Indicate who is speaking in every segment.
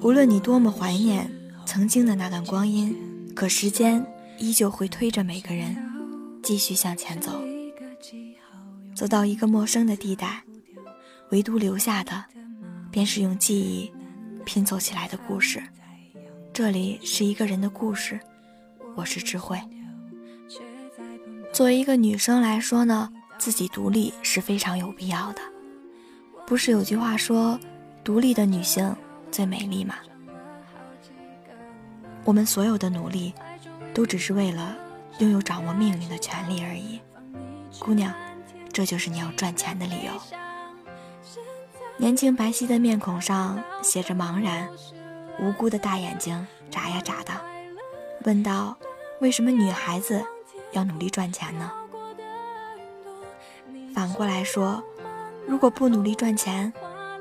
Speaker 1: 无论你多么怀念曾经的那段光阴，可时间依旧会推着每个人继续向前走，走到一个陌生的地带，唯独留下的，便是用记忆拼凑起来的故事。这里是一个人的故事，我是智慧。作为一个女生来说呢，自己独立是非常有必要的。不是有句话说，独立的女性最美丽吗？我们所有的努力，都只是为了拥有掌握命运的权利而已。姑娘，这就是你要赚钱的理由。年轻白皙的面孔上写着茫然。无辜的大眼睛眨呀眨的，问道：“为什么女孩子要努力赚钱呢？”反过来说，如果不努力赚钱，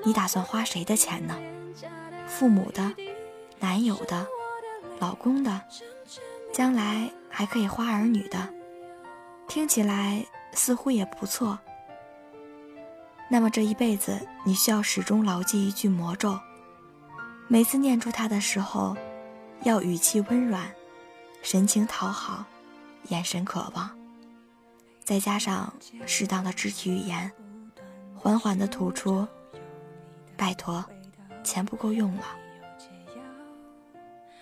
Speaker 1: 你打算花谁的钱呢？父母的、男友的、老公的，将来还可以花儿女的，听起来似乎也不错。那么这一辈子，你需要始终牢记一句魔咒。每次念出它的时候，要语气温软，神情讨好，眼神渴望，再加上适当的肢体语言，缓缓地吐出：“拜托，钱不够用了。”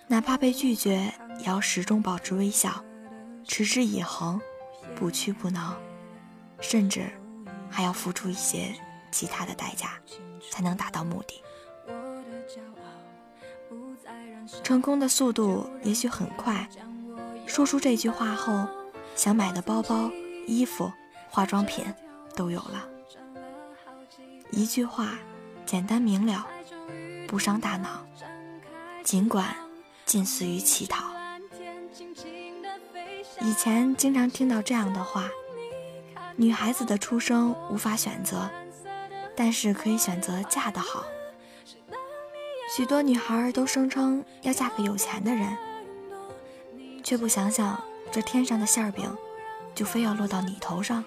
Speaker 1: 哪怕被拒绝，也要始终保持微笑，持之以恒，不屈不挠，甚至还要付出一些其他的代价，才能达到目的。成功的速度也许很快，说出这句话后，想买的包包、衣服、化妆品都有了。一句话，简单明了，不伤大脑，尽管近似于乞讨。以前经常听到这样的话：女孩子的出生无法选择，但是可以选择嫁得好。许多女孩都声称要嫁个有钱的人，却不想想这天上的馅饼，就非要落到你头上。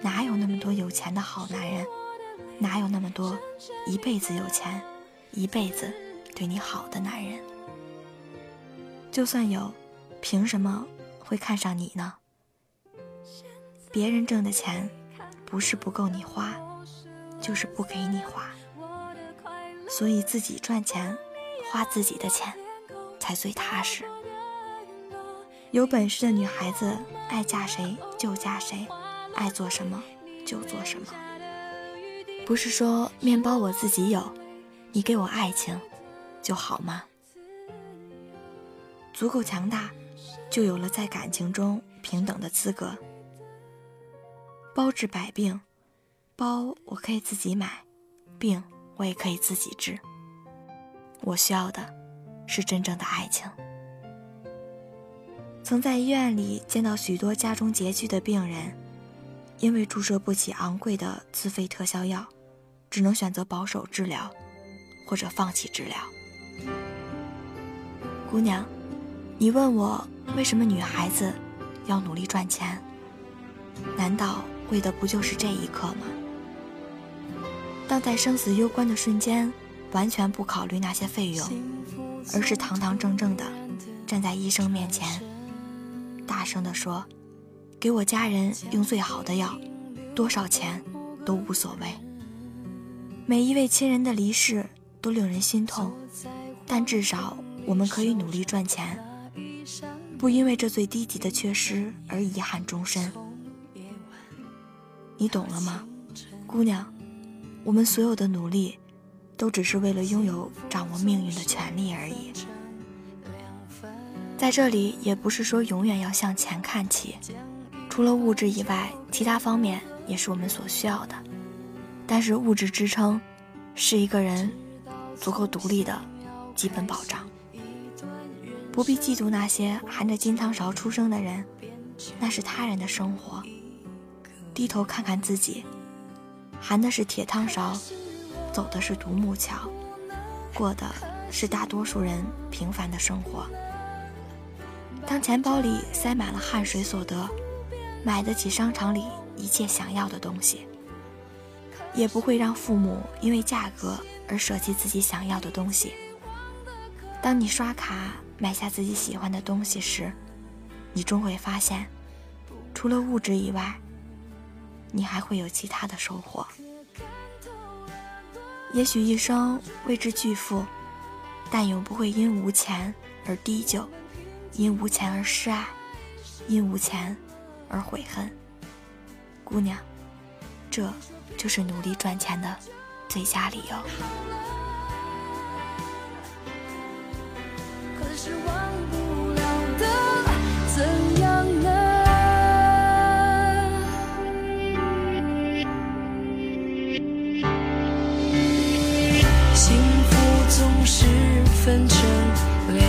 Speaker 1: 哪有那么多有钱的好男人？哪有那么多一辈子有钱、一辈子对你好的男人？就算有，凭什么会看上你呢？别人挣的钱，不是不够你花，就是不给你花。所以自己赚钱，花自己的钱，才最踏实。有本事的女孩子，爱嫁谁就嫁谁，爱做什么就做什么。不是说面包我自己有，你给我爱情，就好吗？足够强大，就有了在感情中平等的资格。包治百病，包我可以自己买，病。我也可以自己治。我需要的，是真正的爱情。曾在医院里见到许多家中拮据的病人，因为注射不起昂贵的自费特效药，只能选择保守治疗，或者放弃治疗。姑娘，你问我为什么女孩子要努力赚钱？难道为的不就是这一刻吗？当在生死攸关的瞬间，完全不考虑那些费用，而是堂堂正正的站在医生面前，大声地说：“给我家人用最好的药，多少钱都无所谓。”每一位亲人的离世都令人心痛，但至少我们可以努力赚钱，不因为这最低级的缺失而遗憾终身。你懂了吗，姑娘？我们所有的努力，都只是为了拥有掌握命运的权利而已。在这里，也不是说永远要向钱看齐，除了物质以外，其他方面也是我们所需要的。但是物质支撑，是一个人足够独立的基本保障。不必嫉妒那些含着金汤勺出生的人，那是他人的生活。低头看看自己。含的是铁汤勺，走的是独木桥，过的是大多数人平凡的生活。当钱包里塞满了汗水所得，买得起商场里一切想要的东西，也不会让父母因为价格而舍弃自己想要的东西。当你刷卡买下自己喜欢的东西时，你终会发现，除了物质以外，你还会有其他的收获。也许一生为之巨富，但永不会因无钱而低就，因无钱而失爱，因无钱而悔恨。姑娘，这就是努力赚钱的最佳理由。可是忘不了的，怎样呢？
Speaker 2: 幸福总是分成两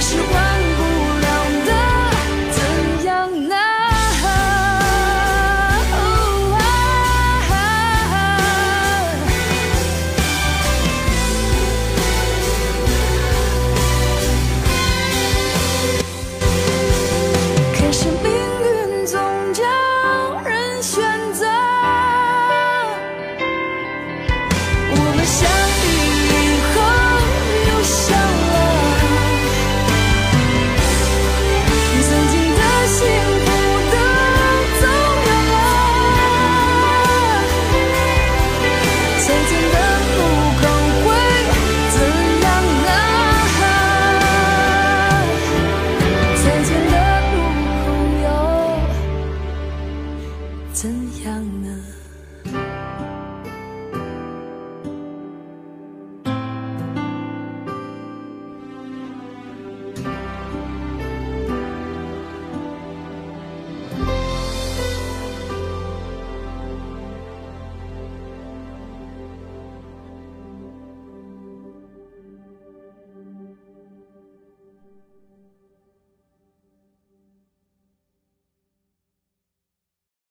Speaker 2: 是关